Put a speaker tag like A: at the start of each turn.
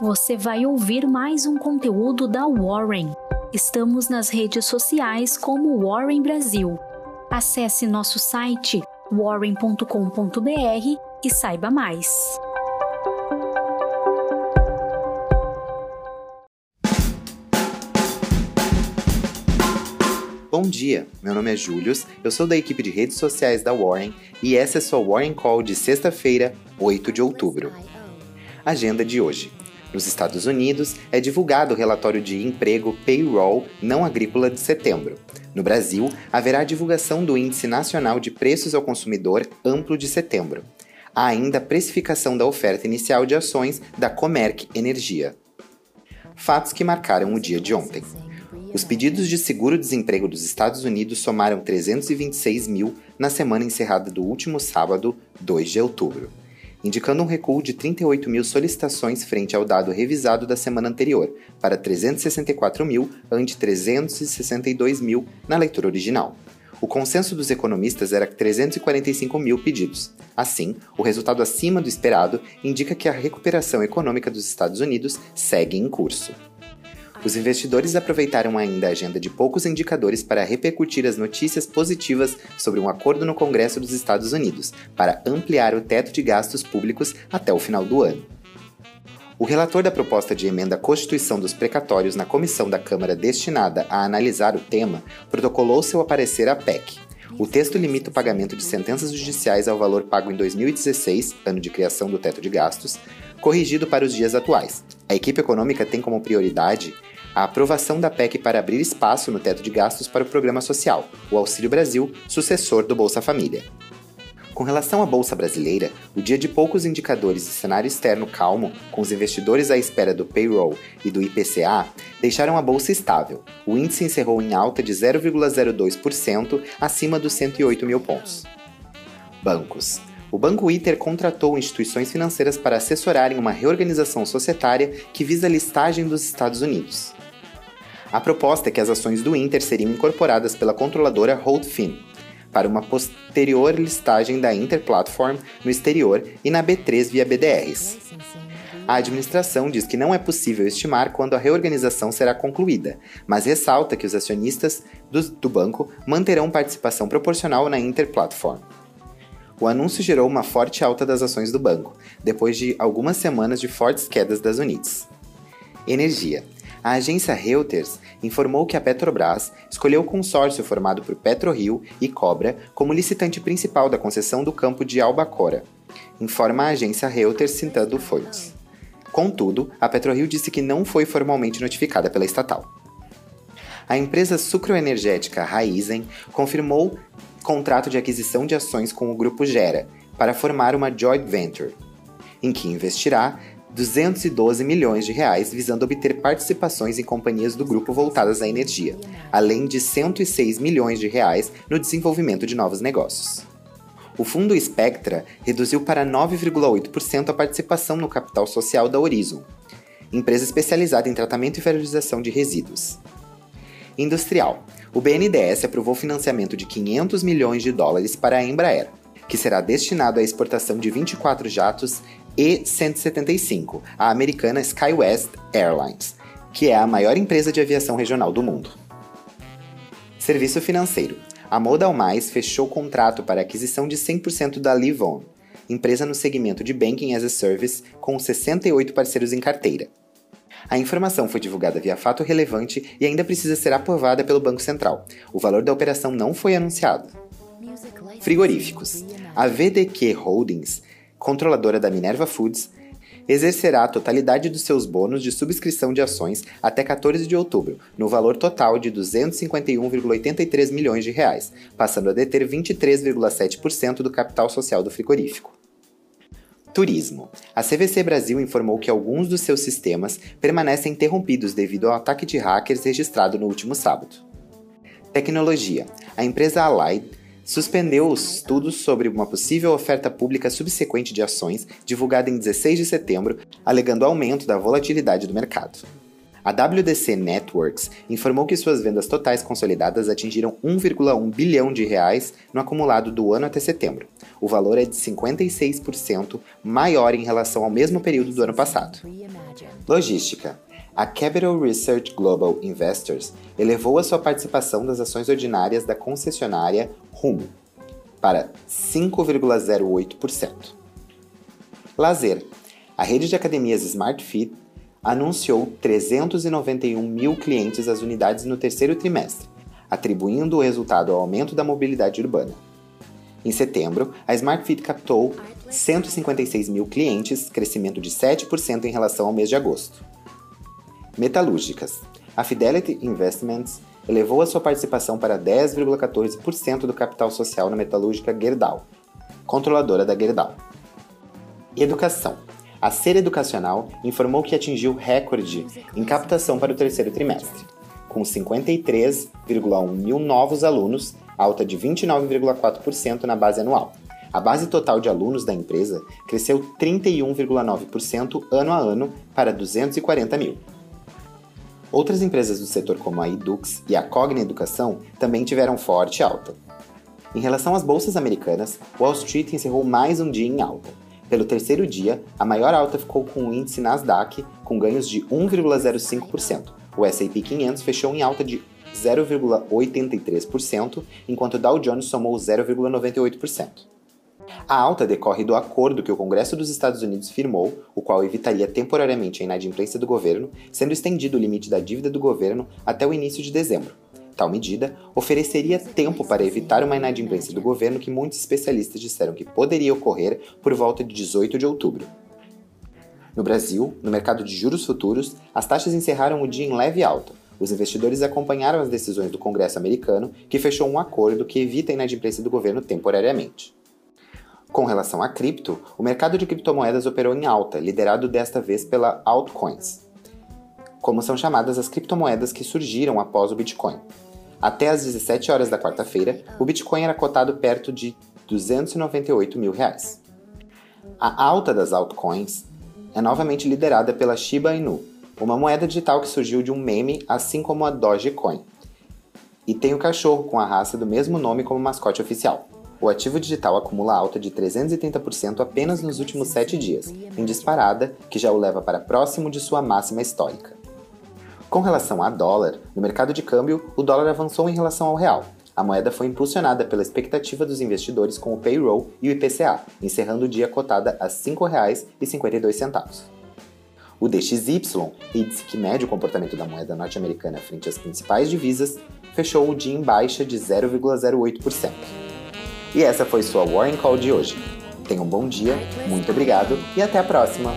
A: você vai ouvir mais um conteúdo da Warren. Estamos nas redes sociais como Warren Brasil. Acesse nosso site warren.com.br e saiba mais.
B: Bom dia, meu nome é Julius, eu sou da equipe de redes sociais da Warren e essa é sua Warren Call de sexta-feira, 8 de outubro. Agenda de hoje. Nos Estados Unidos, é divulgado o relatório de emprego Payroll não agrícola de setembro. No Brasil, haverá a divulgação do Índice Nacional de Preços ao Consumidor amplo de setembro. Há ainda a precificação da oferta inicial de ações da Comerc Energia. Fatos que marcaram o dia de ontem. Os pedidos de seguro-desemprego dos Estados Unidos somaram 326 mil na semana encerrada do último sábado, 2 de outubro, indicando um recuo de 38 mil solicitações frente ao dado revisado da semana anterior, para 364 mil ante 362 mil na leitura original. O consenso dos economistas era 345 mil pedidos. Assim, o resultado acima do esperado indica que a recuperação econômica dos Estados Unidos segue em curso. Os investidores aproveitaram ainda a agenda de poucos indicadores para repercutir as notícias positivas sobre um acordo no Congresso dos Estados Unidos para ampliar o teto de gastos públicos até o final do ano. O relator da proposta de emenda à Constituição dos Precatórios na comissão da Câmara destinada a analisar o tema protocolou seu aparecer à PEC. O texto limita o pagamento de sentenças judiciais ao valor pago em 2016, ano de criação do teto de gastos, corrigido para os dias atuais. A equipe econômica tem como prioridade a aprovação da PEC para abrir espaço no teto de gastos para o programa social, o Auxílio Brasil, sucessor do Bolsa Família. Com relação à Bolsa Brasileira, o dia de poucos indicadores e cenário externo calmo, com os investidores à espera do payroll e do IPCA, deixaram a bolsa estável. O índice encerrou em alta de 0,02% acima dos 108 mil pontos. Bancos. O Banco Iter contratou instituições financeiras para assessorarem uma reorganização societária que visa a listagem dos Estados Unidos. A proposta é que as ações do Inter seriam incorporadas pela controladora Holdfin para uma posterior listagem da Inter Platform no exterior e na B3 via BDRs. A administração diz que não é possível estimar quando a reorganização será concluída, mas ressalta que os acionistas do, do banco manterão participação proporcional na Inter Platform. O anúncio gerou uma forte alta das ações do banco, depois de algumas semanas de fortes quedas das unidades. Energia. A agência Reuters informou que a Petrobras escolheu o consórcio formado por PetroRio e Cobra como licitante principal da concessão do campo de Albacora, informa a agência Reuters citando fontes. Contudo, a PetroRio disse que não foi formalmente notificada pela estatal. A empresa sucroenergética Raizen confirmou contrato de aquisição de ações com o grupo Gera para formar uma joint venture, em que investirá 212 milhões de reais visando obter participações em companhias do grupo voltadas à energia, além de 106 milhões de reais no desenvolvimento de novos negócios. O fundo Spectra reduziu para 9,8% a participação no capital social da Horizon, empresa especializada em tratamento e valorização de resíduos. Industrial. O BNDES aprovou financiamento de 500 milhões de dólares para a Embraer, que será destinado à exportação de 24 jatos e-175, a americana SkyWest Airlines, que é a maior empresa de aviação regional do mundo. Serviço financeiro. A Modal Mais fechou contrato para aquisição de 100% da Livon, empresa no segmento de Banking as a Service, com 68 parceiros em carteira. A informação foi divulgada via fato relevante e ainda precisa ser aprovada pelo Banco Central. O valor da operação não foi anunciado. Frigoríficos. A VDQ Holdings controladora da Minerva Foods, exercerá a totalidade dos seus bônus de subscrição de ações até 14 de outubro, no valor total de 251,83 milhões de reais, passando a deter 23,7% do capital social do frigorífico. Turismo. A CVC Brasil informou que alguns dos seus sistemas permanecem interrompidos devido ao ataque de hackers registrado no último sábado. Tecnologia. A empresa Allied suspendeu os estudos sobre uma possível oferta pública subsequente de ações, divulgada em 16 de setembro, alegando aumento da volatilidade do mercado. A WDC Networks informou que suas vendas totais consolidadas atingiram 1,1 bilhão de reais no acumulado do ano até setembro. O valor é de 56% maior em relação ao mesmo período do ano passado. Logística. A Capital Research Global Investors elevou a sua participação das ações ordinárias da concessionária Rumo para 5,08%. Lazer. A rede de academias Smart Fit anunciou 391 mil clientes às unidades no terceiro trimestre, atribuindo o resultado ao aumento da mobilidade urbana. Em setembro, a Smart Fit captou 156 mil clientes, crescimento de 7% em relação ao mês de agosto. Metalúrgicas. A Fidelity Investments elevou a sua participação para 10,14% do capital social na metalúrgica Gerdau, controladora da Gerdau. Educação. A Ser Educacional informou que atingiu recorde em captação para o terceiro trimestre, com 53,1 mil novos alunos, alta de 29,4% na base anual. A base total de alunos da empresa cresceu 31,9% ano a ano para 240 mil. Outras empresas do setor, como a Edux e a Cogna Educação, também tiveram forte alta. Em relação às bolsas americanas, Wall Street encerrou mais um dia em alta. Pelo terceiro dia, a maior alta ficou com o índice Nasdaq, com ganhos de 1,05%. O S&P 500 fechou em alta de 0,83%, enquanto Dow Jones somou 0,98%. A alta decorre do acordo que o Congresso dos Estados Unidos firmou, o qual evitaria temporariamente a inadimplência do governo, sendo estendido o limite da dívida do governo até o início de dezembro. Tal medida ofereceria tempo para evitar uma inadimplência do governo que muitos especialistas disseram que poderia ocorrer por volta de 18 de outubro. No Brasil, no mercado de juros futuros, as taxas encerraram o dia em leve alta. Os investidores acompanharam as decisões do Congresso americano, que fechou um acordo que evita a inadimplência do governo temporariamente. Com relação a cripto, o mercado de criptomoedas operou em alta, liderado desta vez pela altcoins, como são chamadas as criptomoedas que surgiram após o Bitcoin. Até às 17 horas da quarta-feira, o Bitcoin era cotado perto de 298 mil reais. A alta das altcoins é novamente liderada pela Shiba Inu, uma moeda digital que surgiu de um meme, assim como a Dogecoin, e tem o cachorro com a raça do mesmo nome como mascote oficial. O ativo digital acumula alta de 330% apenas nos últimos 7 dias, em disparada que já o leva para próximo de sua máxima histórica. Com relação a dólar, no mercado de câmbio, o dólar avançou em relação ao real. A moeda foi impulsionada pela expectativa dos investidores com o payroll e o IPCA, encerrando o dia cotada a R$ 5,52. O DXY, índice que mede o comportamento da moeda norte-americana frente às principais divisas, fechou o dia em baixa de 0,08%. E essa foi sua Warren Call de hoje. Tenha um bom dia, muito obrigado e até a próxima!